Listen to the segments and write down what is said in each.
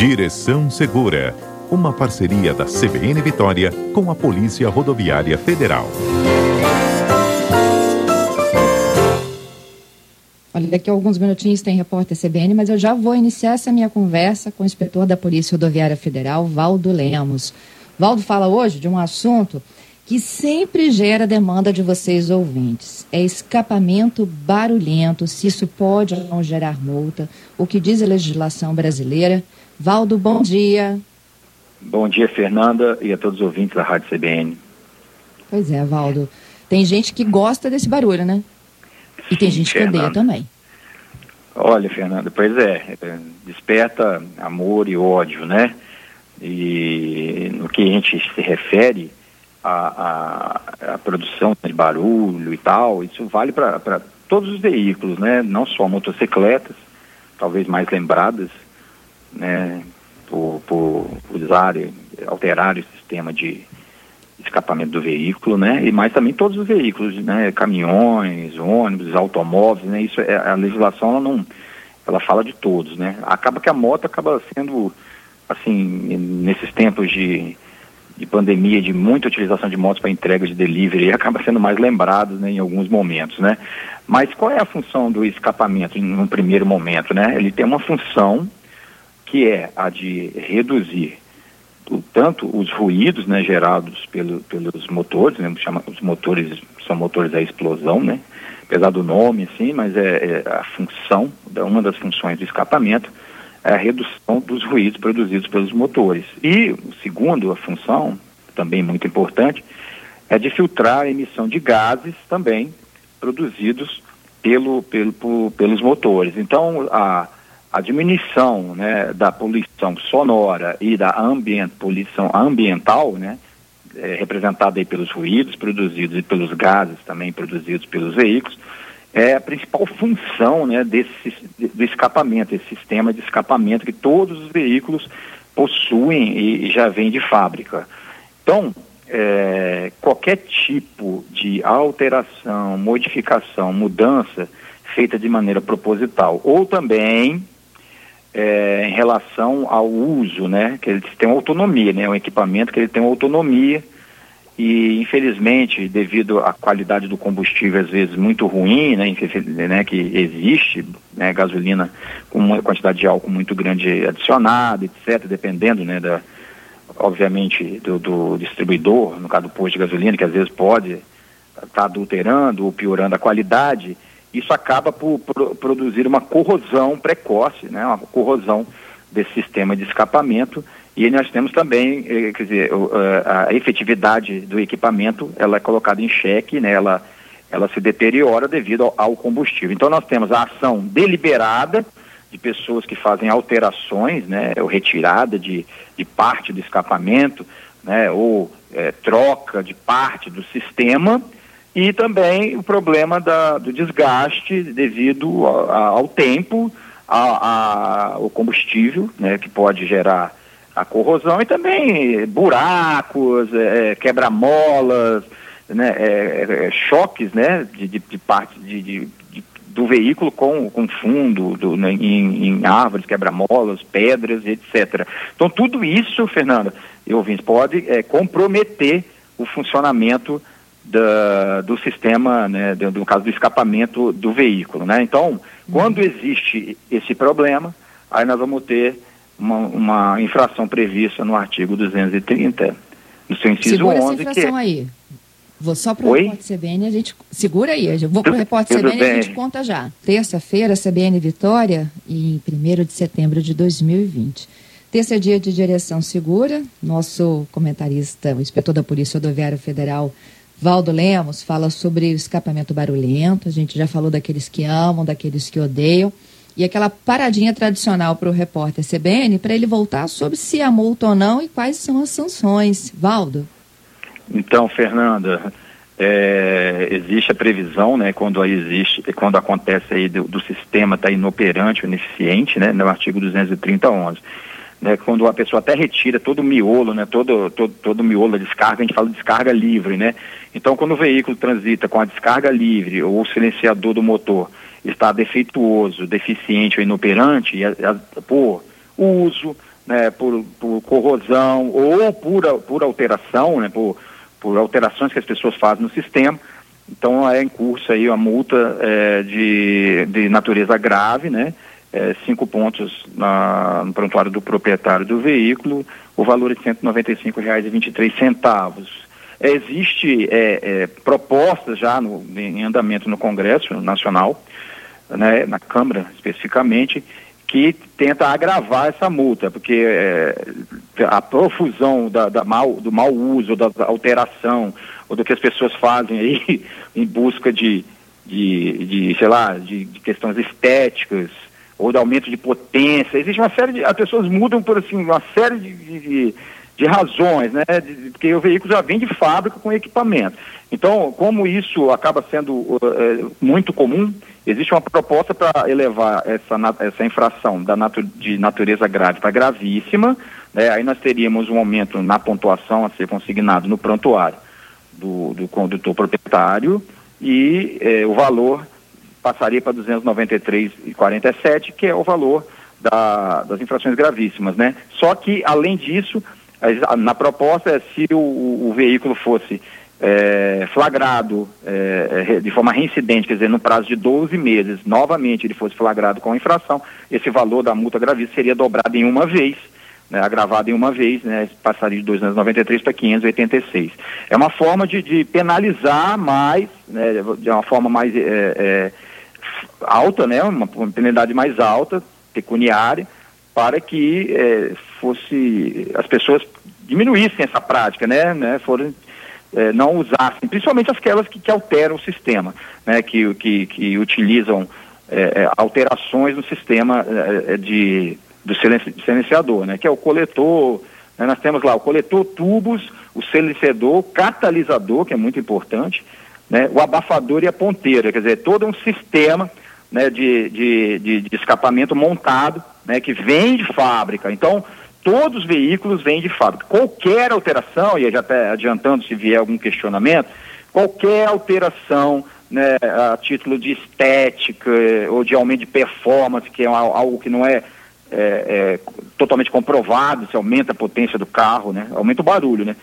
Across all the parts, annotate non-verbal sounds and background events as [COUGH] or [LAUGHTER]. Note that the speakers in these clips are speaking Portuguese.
Direção Segura, uma parceria da CBN Vitória com a Polícia Rodoviária Federal. Olha, daqui a alguns minutinhos tem repórter CBN, mas eu já vou iniciar essa minha conversa com o inspetor da Polícia Rodoviária Federal, Valdo Lemos. Valdo fala hoje de um assunto que sempre gera demanda de vocês ouvintes. É escapamento barulhento, se isso pode ou não gerar multa, o que diz a legislação brasileira. Valdo, bom dia. Bom dia, Fernanda, e a todos os ouvintes da Rádio CBN. Pois é, Valdo. Tem gente que gosta desse barulho, né? E tem gente Fernanda. que odeia também. Olha, Fernanda, pois é, é, desperta amor e ódio, né? E no que a gente se refere à, à, à produção de barulho e tal, isso vale para todos os veículos, né? Não só motocicletas, talvez mais lembradas, né? Por, por usarem, alterar o sistema de escapamento do veículo, né? E mais também todos os veículos, né? Caminhões, ônibus, automóveis, né? Isso é a legislação ela não, ela fala de todos, né? Acaba que a moto acaba sendo assim nesses tempos de, de pandemia, de muita utilização de motos para entrega de delivery, [LAUGHS] acaba sendo mais lembrado né, em alguns momentos, né? Mas qual é a função do escapamento no primeiro momento, né? Ele tem uma função que é a de reduzir tanto os ruídos né, gerados pelo, pelos motores, né, chama, os motores são motores da explosão, né, apesar do nome, assim, mas é, é a função, uma das funções do escapamento é a redução dos ruídos produzidos pelos motores. E o segundo, a função, também muito importante, é de filtrar a emissão de gases também produzidos pelo, pelo, pelos motores. Então, a a diminuição né, da poluição sonora e da ambient, poluição ambiental, né, é, representada aí pelos ruídos produzidos e pelos gases também produzidos pelos veículos, é a principal função né, desse, do escapamento, esse sistema de escapamento que todos os veículos possuem e, já vem de fábrica. Então, é, qualquer tipo de alteração, modificação, mudança feita de maneira proposital ou também é, em relação ao uso, né? Que eles têm autonomia, né? É um equipamento que ele tem autonomia e infelizmente devido à qualidade do combustível às vezes muito ruim, né, né que existe, né, gasolina com uma quantidade de álcool muito grande adicionada, etc, dependendo, né, da obviamente do, do distribuidor, no caso do posto de gasolina, que às vezes pode estar tá adulterando ou piorando a qualidade, isso acaba por, produzir uma corrosão precoce, né, uma corrosão desse sistema de escapamento. E nós temos também, eh, quer dizer, eh, a efetividade do equipamento, ela é colocada em xeque, né, ela, ela se deteriora devido ao, combustível. Então nós temos a ação deliberada de pessoas que fazem alterações, né, ou retirada de, de parte do escapamento, né, ou é, troca de parte do sistema, e também o problema da, do desgaste devido a, a, ao tempo, a, ao combustível, né, que pode gerar a corrosão e também buracos, é, é quebra-molas, né, é, é, é, choques né, de, de, de parte de, de, do veículo com, com fundo do, né, em, em, árvores, quebra-molas, pedras, etc. Então tudo isso, Fernanda e ouvintes, pode é, comprometer o funcionamento da, do sistema, né, do, no caso do escapamento do veículo. Né? Então, quando uhum. existe esse problema, aí nós vamos ter uma, uma infração prevista no artigo 230, no seu inciso Segura 11. Essa infração que... Aí. Vou só para o repórter CBN, a gente. Segura aí, eu vou para o repórter CBN e a gente conta já. Terça-feira, CBN Vitória, em 1 de setembro de 2020. Terça é dia de direção segura. Nosso comentarista, o inspetor da Polícia Rodoviária Federal, Valdo Lemos fala sobre o escapamento barulhento, a gente já falou daqueles que amam, daqueles que odeiam, e aquela paradinha tradicional para o repórter CBN, para ele voltar sobre se há multa ou não e quais são as sanções. Valdo? Então, Fernanda, é, existe a previsão, né, quando existe, quando acontece aí do, do sistema estar tá inoperante ineficiente, né, no artigo 230, 11 né, quando a pessoa até retira todo o miolo, né, todo, todo, todo o miolo da descarga, a gente fala de descarga livre, né? Então, quando o veículo transita com a descarga livre ou o silenciador do motor está defeituoso, deficiente ou inoperante, e a, a, por uso, né, por, por corrosão ou por, por alteração, né, por, por alterações que as pessoas fazem no sistema. Então é em curso aí a multa é, de, de natureza grave, né? É, cinco pontos na, no prontuário do proprietário do veículo, o valor é de R$ 195,23. É, existe é, é, propostas já no, em andamento no Congresso Nacional, né, na Câmara especificamente, que tenta agravar essa multa, porque é, a profusão da, da mal, do mau uso, da alteração, ou do que as pessoas fazem aí [LAUGHS] em busca de, de, de sei lá, de, de, questões estéticas, ou de aumento de potência, existe uma série de. As pessoas mudam por assim, uma série de, de, de razões, né? porque o veículo já vem de fábrica com equipamento. Então, como isso acaba sendo uh, muito comum, existe uma proposta para elevar essa, essa infração da natu de natureza grave para gravíssima. Né? Aí nós teríamos um aumento na pontuação a ser consignado no prontuário do, do condutor proprietário e eh, o valor passaria para 293,47, que é o valor da, das infrações gravíssimas, né? Só que, além disso, na proposta, se o, o veículo fosse é, flagrado é, de forma reincidente, quer dizer, no prazo de 12 meses, novamente ele fosse flagrado com infração, esse valor da multa gravíssima seria dobrado em uma vez, né, agravado em uma vez, né, passaria de 293 para 586. É uma forma de, de penalizar mais, né, de uma forma mais é, é, alta, né, uma, penalidade mais alta, pecuniária, para que é, fosse as pessoas diminuíssem essa prática, né, né, foram é, não usassem, principalmente aquelas que, que alteram o sistema, né, que, que, que utilizam é, é alterações no sistema é, é, de, do silenciador, né, que é o coletor, né, nós temos lá o coletor tubos, o silenciador, catalisador, que é muito importante, né, o abafador e a ponteira, quer dizer, todo um sistema né, de, de, de, de escapamento montado, né, que vem de fábrica. Então, todos os veículos vêm de fábrica. Qualquer alteração, e já até adiantando se vier algum questionamento, qualquer alteração né, a título de estética eh, ou de aumento de performance, que é algo que não é, é, é totalmente comprovado, se aumenta a potência do carro, né, aumenta o barulho, né?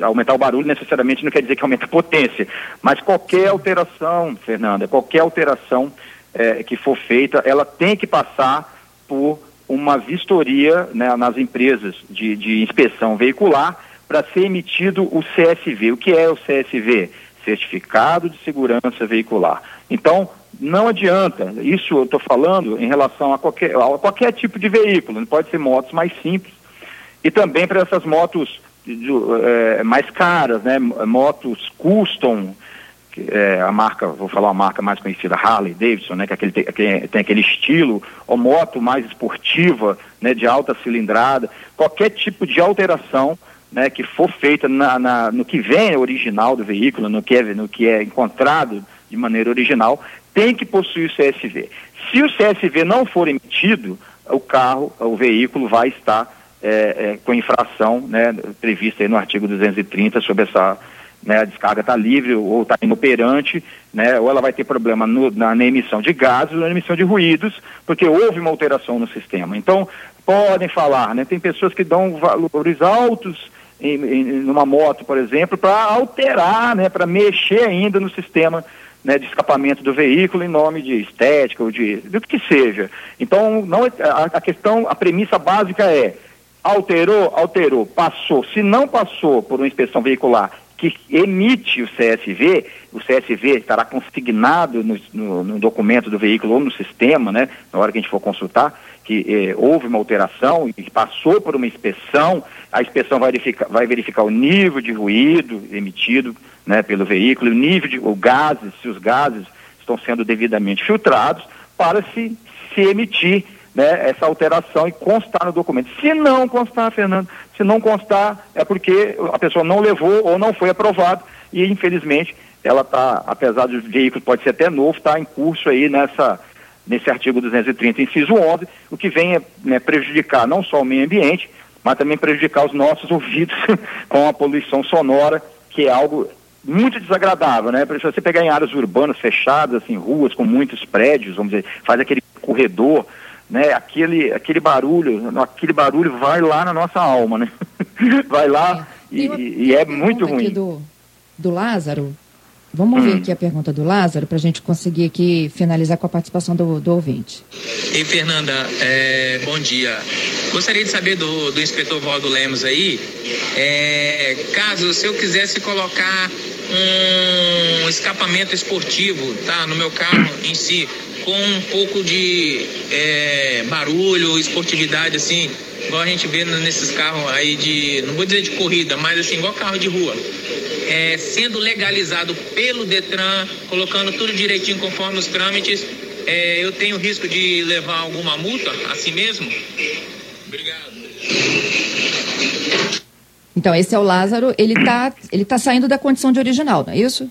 Aumentar o barulho necessariamente não quer dizer que aumenta a potência, mas qualquer alteração, Fernanda, qualquer alteração é, que for feita, ela tem que passar por uma vistoria né, nas empresas de, de inspeção veicular para ser emitido o CSV. O que é o CSV? Certificado de Segurança Veicular. Então, não adianta, isso eu estou falando em relação a qualquer, a qualquer tipo de veículo, pode ser motos mais simples, e também para essas motos é, mais caras, né, motos custom, é, a marca, vou falar uma marca mais conhecida, Harley Davidson, né, que, é aquele, que tem aquele estilo, ou moto mais esportiva, né, de alta cilindrada, qualquer tipo de alteração né, que for feita na, na, no que vem original do veículo, no que, é, no que é encontrado de maneira original, tem que possuir o CSV. Se o CSV não for emitido, o carro, o veículo vai estar é, é, com infração né, prevista no artigo 230 sobre essa né, a descarga está livre ou está inoperante, né, ou ela vai ter problema no, na, na, emissão de gases ou na emissão de ruídos, porque houve uma alteração no sistema. Então, podem falar, né, tem pessoas que dão valores altos em, em numa moto, por exemplo, para alterar, né, para mexer ainda no sistema né, de escapamento do veículo em nome de estética ou de do que seja. Então, não, a, a questão, a premissa básica é alterou, alterou, passou. Se não passou por uma inspeção veicular que emite o CSV, o CSV estará consignado no, no, no, documento do veículo ou no sistema, né, na hora que a gente for consultar, que eh, houve uma alteração e passou por uma inspeção, a inspeção vai verificar, vai verificar o nível de ruído emitido né, pelo veículo, o nível de o gases, se os gases estão sendo devidamente filtrados, para se, se emitir né, essa alteração e constar no documento. Se não constar, Fernando, se não constar, é porque a pessoa não levou ou não foi aprovado e, infelizmente, ela está, apesar do veículo pode ser até novo, está em curso aí nessa, nesse artigo 230, inciso 11, o que vem é né, prejudicar não só o meio ambiente, mas também prejudicar os nossos ouvidos [LAUGHS] com a poluição sonora, que é algo muito desagradável, né? Se você pegar em áreas urbanas fechadas, assim, ruas com muitos prédios, vamos dizer, faz aquele corredor, né, aquele, aquele barulho, aquele barulho vai lá na nossa alma, né? [LAUGHS] vai lá é. e, e, é muito ruim. Do, do Lázaro, Vamos hum. ver aqui a pergunta do Lázaro para a gente conseguir aqui finalizar com a participação do, do ouvinte. Ei, Fernanda, é, bom dia. Gostaria de saber do, do inspetor Valdo Lemos aí, é, caso se eu quisesse colocar um escapamento esportivo, tá, no meu carro em si, com um pouco de é, barulho, esportividade, assim, igual a gente vê nesses carros aí de, não vou dizer de corrida, mas assim, igual carro de rua é, sendo legalizado pelo Detran, colocando tudo direitinho conforme os trâmites, é, eu tenho risco de levar alguma multa assim mesmo? Obrigado. Então, esse é o Lázaro, ele está ele tá saindo da condição de original, não é isso?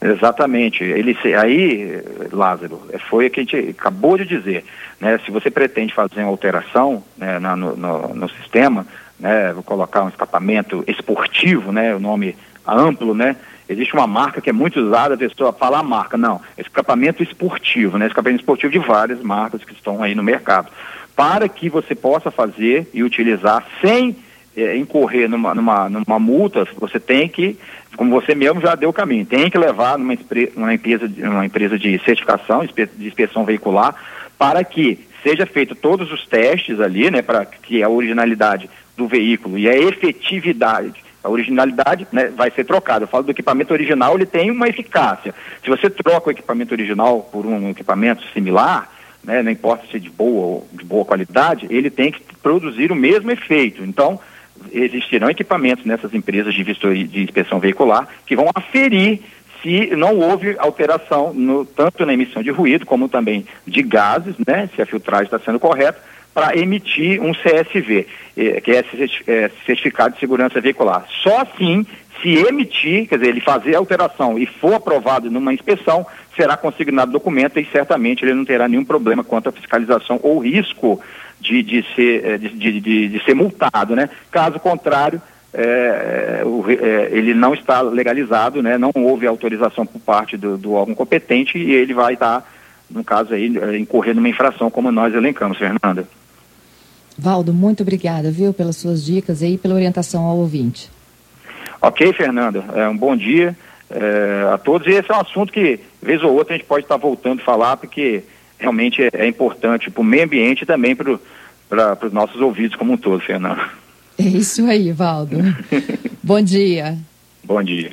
Exatamente. Ele, aí, Lázaro, foi o que a gente acabou de dizer. Né? Se você pretende fazer uma alteração né, no, no, no, sistema, né, vou colocar um escapamento esportivo, né, o nome amplo, né? Existe uma marca que é muito usada, a pessoa fala a marca. Não, escapamento esportivo, né? Escapamento esportivo de várias marcas que estão aí no mercado. Para que você possa fazer e utilizar sem é, incorrer numa, numa, numa multa, você tem que, como você mesmo já deu o caminho, tem que levar numa, numa, empresa, numa empresa de certificação, de inspeção veicular, para que seja feito todos os testes ali, né, para que a originalidade do veículo e a efetividade a originalidade né, vai ser trocada. Eu falo do equipamento original, ele tem uma eficácia. Se você troca o equipamento original por um equipamento similar, né, não importa se é de boa ou de boa qualidade, ele tem que produzir o mesmo efeito. Então, existirão equipamentos nessas empresas de, vistoria, de inspeção veicular que vão aferir se não houve alteração no, tanto na emissão de ruído como também de gases, né, se a filtragem está sendo correta, para emitir um CSV, eh, que é, é Certificado de Segurança Veicular. Só assim, se emitir, quer dizer, ele fazer a alteração e for aprovado numa inspeção, será consignado documento e certamente ele não terá nenhum problema quanto à fiscalização ou risco de, de, ser, eh, de, de, de ser multado, né? Caso contrário, é, é, ele não está legalizado, né? não houve autorização por parte do, do órgão competente e ele vai estar, no caso aí, incorrer numa infração como nós elencamos, Fernanda. Valdo, muito obrigada, viu, pelas suas dicas e pela orientação ao ouvinte. Ok, Fernanda. É, um bom dia é, a todos. E esse é um assunto que, vez ou outra, a gente pode estar voltando a falar, porque realmente é, é importante para o meio ambiente e também para os nossos ouvidos como um todo, Fernanda. É isso aí, Valdo. [LAUGHS] bom dia. Bom dia.